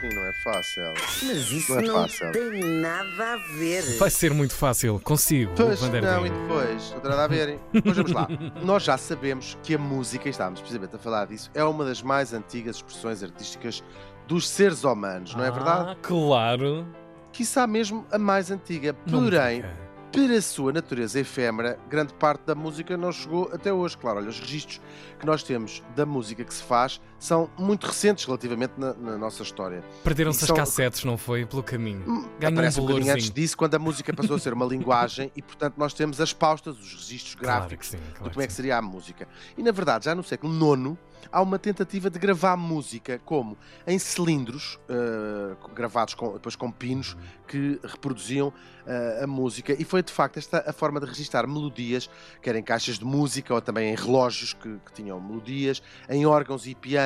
Sim, não é fácil. Mas isso Não é não, fácil. tem nada a ver. Vai ser muito fácil, consigo. Pois, não, e Ding. depois? Não tem nada a ver. hein? Pois vamos lá. Nós já sabemos que a música, e estávamos precisamente a falar disso, é uma das mais antigas expressões artísticas dos seres humanos, não é verdade? Ah, claro. Quiçá mesmo a mais antiga. Porém, diga. para a sua natureza efêmera, grande parte da música não chegou até hoje. Claro, olha, os registros que nós temos da música que se faz são muito recentes relativamente na, na nossa história. Perderam-se as são- cassetes, não foi? Pelo caminho. Hum, Ganhou um Aparece um bocadinho valorzinho. antes disso, quando a música passou a ser uma linguagem e, portanto, nós temos as paustas, os registros Claro gráficos que sim. Claro como é que sim. seria a música. E, na verdade, já no século IX, há uma tentativa de gravar música como em cilindros, eh, gravados com, depois com pinos, que reproduziam eh, a música. E foi, de facto, esta a forma de registrar melodias, quer em caixas de música ou também em relógios que, que tinham melodias, em órgãos e pianos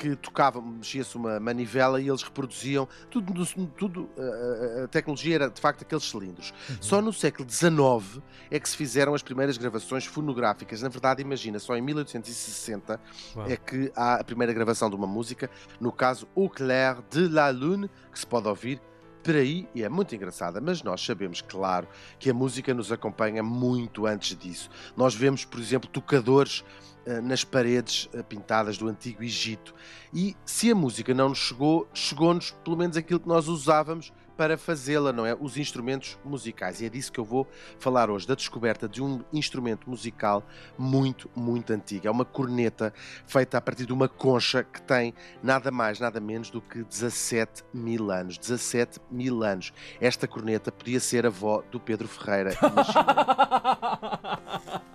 que tocavam, mexia-se uma manivela e eles reproduziam tudo, tudo eh, a tecnologia era de facto aqueles cilindros. Uhum. Só no século XIX é que se fizeram as primeiras gravações fonográficas. Na verdade, imagina, só em 1860 Uau. é que há a primeira gravação de uma música, no caso Au clair de la lune, que se pode ouvir por aí e é muito engraçada, mas nós sabemos, claro, que a música nos acompanha muito antes disso. Nós vemos, por exemplo, tocadores eh, nas paredes eh, pintadas do Antigo Egito. E se a música não nos chegou, chegou-nos pelo menos aquilo que nós usávamos para fazê-la, não é? Os instrumentos musicais. E é disso que eu vou falar hoje, da descoberta de um instrumento musical muito, muito antigo. É uma corneta feita a partir de uma concha que tem nada mais, nada menos do que 17 mil anos. 17 mil anos. Esta corneta podia ser a avó do Pedro Ferreira. Imagina.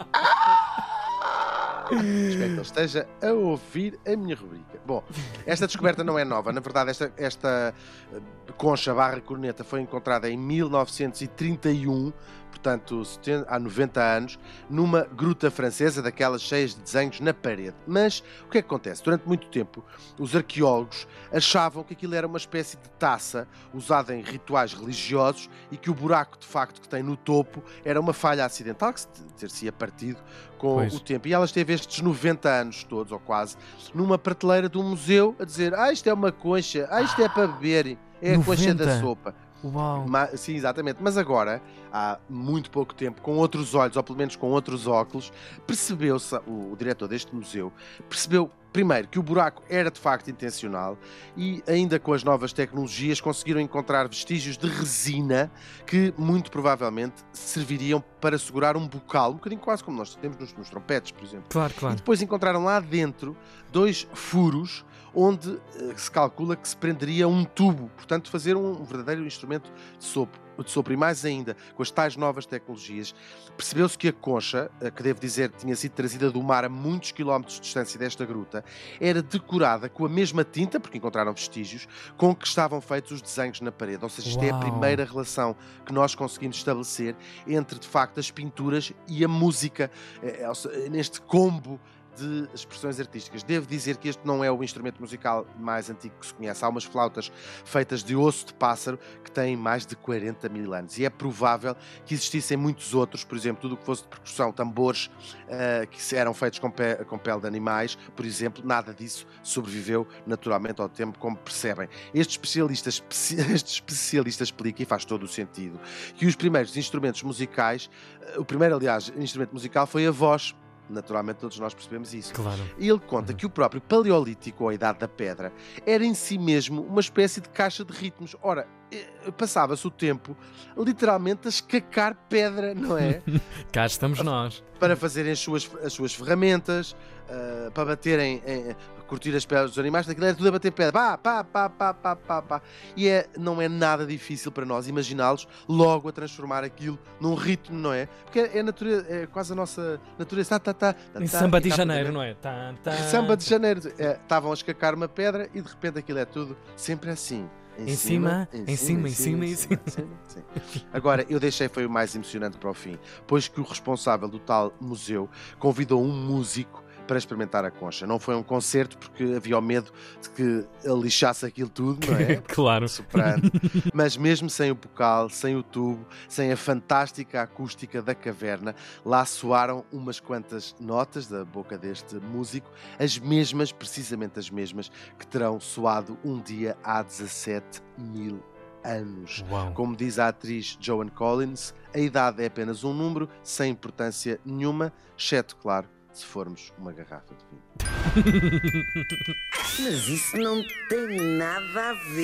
Espero que ele esteja a ouvir a minha rubrica. Bom, esta descoberta não é nova. Na verdade, esta, esta eh, concha barra corneta foi encontrada em 1931, portanto, 70 há 90 anos, numa gruta francesa, daquelas cheias de desenhos na parede. Mas o que é que acontece? Durante muito tempo, os arqueólogos achavam que aquilo era uma espécie de taça usada em rituais religiosos e que o buraco, de facto, que tem no topo era uma falha acidental que se ter-se-ia partido com Pois. o tempo. E ela esteve estes 90 anos todos, ou quase, numa prateleira de um museu a dizer: Ah, isto é uma concha, ah, isto é para beber, é a concha da 90? sopa. Uau. Ma- sim, exatamente. Mas agora, há muito pouco tempo, com outros olhos, ou pelo menos com outros óculos, percebeu-se, o, o diretor deste museu, percebeu primeiro que o buraco era de facto intencional e ainda com as novas tecnologias conseguiram encontrar vestígios de resina que muito provavelmente serviriam para segurar um bocal, um bocadinho quase como nós temos nos, nos trompetes, por exemplo. Claro, E claro. depois encontraram lá dentro dois furos onde eh, se calcula que se prenderia um tubo, portanto fazer um verdadeiro instrumento de sopro. De sopro. E mais ainda, com as tais novas tecnologias, percebeu-se que a concha, eh, que devo dizer tinha sido trazida do mar a muitos quilómetros de distância desta gruta, era decorada com a mesma tinta, porque encontraram vestígios, com que estavam feitos os desenhos na parede. Ou seja, isto é a Uau. primeira relação que nós conseguimos estabelecer entre, de facto, as pinturas e a música, eh, neste combo de expressões artísticas. Devo dizer que este não é o instrumento musical mais antigo que se conhece. Há umas flautas feitas de osso de pássaro que têm mais de 40 mil anos. E é provável que existissem muitos outros, por exemplo, tudo o que fosse de percussão, tambores ah, que eram feitos com, pe- com pele de animais, por exemplo, nada disso sobreviveu naturalmente ao tempo, como percebem. Este especialista, especi- este especialista explica, e faz todo o sentido, que os primeiros instrumentos musicais, ah, o primeiro, aliás, instrumento musical foi a voz. Naturalmente, todos nós percebemos isso. Claro. E ele conta Uhum. que o próprio Paleolítico, ou a Idade da Pedra, era em si mesmo uma espécie de caixa de ritmos. Ora, passava-se o tempo literalmente a escacar pedra, não é? Cá estamos nós. para fazerem as suas, as suas ferramentas, ah, para baterem, em, curtir as pedras dos animais, aquilo era tudo a bater pedra, pá, pá, pá, pá, pá, pá, pá. E é, não é nada difícil para nós imaginá-los logo a transformar aquilo num ritmo, não é? Porque é, é, natureza, é quase a nossa natureza. Tá, tá, tá, tá, Em tá, samba de tá, janeiro, tá, não é? Tá, tá. Samba de janeiro. É, Estavam a escacar uma pedra e de repente aquilo é tudo sempre assim. Em cima, em cima, em cima, em cima. sim. Agora, eu deixei foi o mais emocionante para o fim, pois que o responsável do tal museu convidou um músico para experimentar a concha. Não foi um concerto porque havia o medo de que ele lixasse aquilo tudo, não é? claro. Soprano. Mas mesmo sem o bocal, sem o tubo, sem a fantástica acústica da caverna, lá soaram umas quantas notas da boca deste músico, as mesmas, precisamente as mesmas, que terão soado um dia há 17 mil anos. Uau. Como diz a atriz Joan Collins, a idade é apenas um número sem importância nenhuma, exceto, claro, se formos uma garrafa de vinho. Mas isso não tem nada a ver.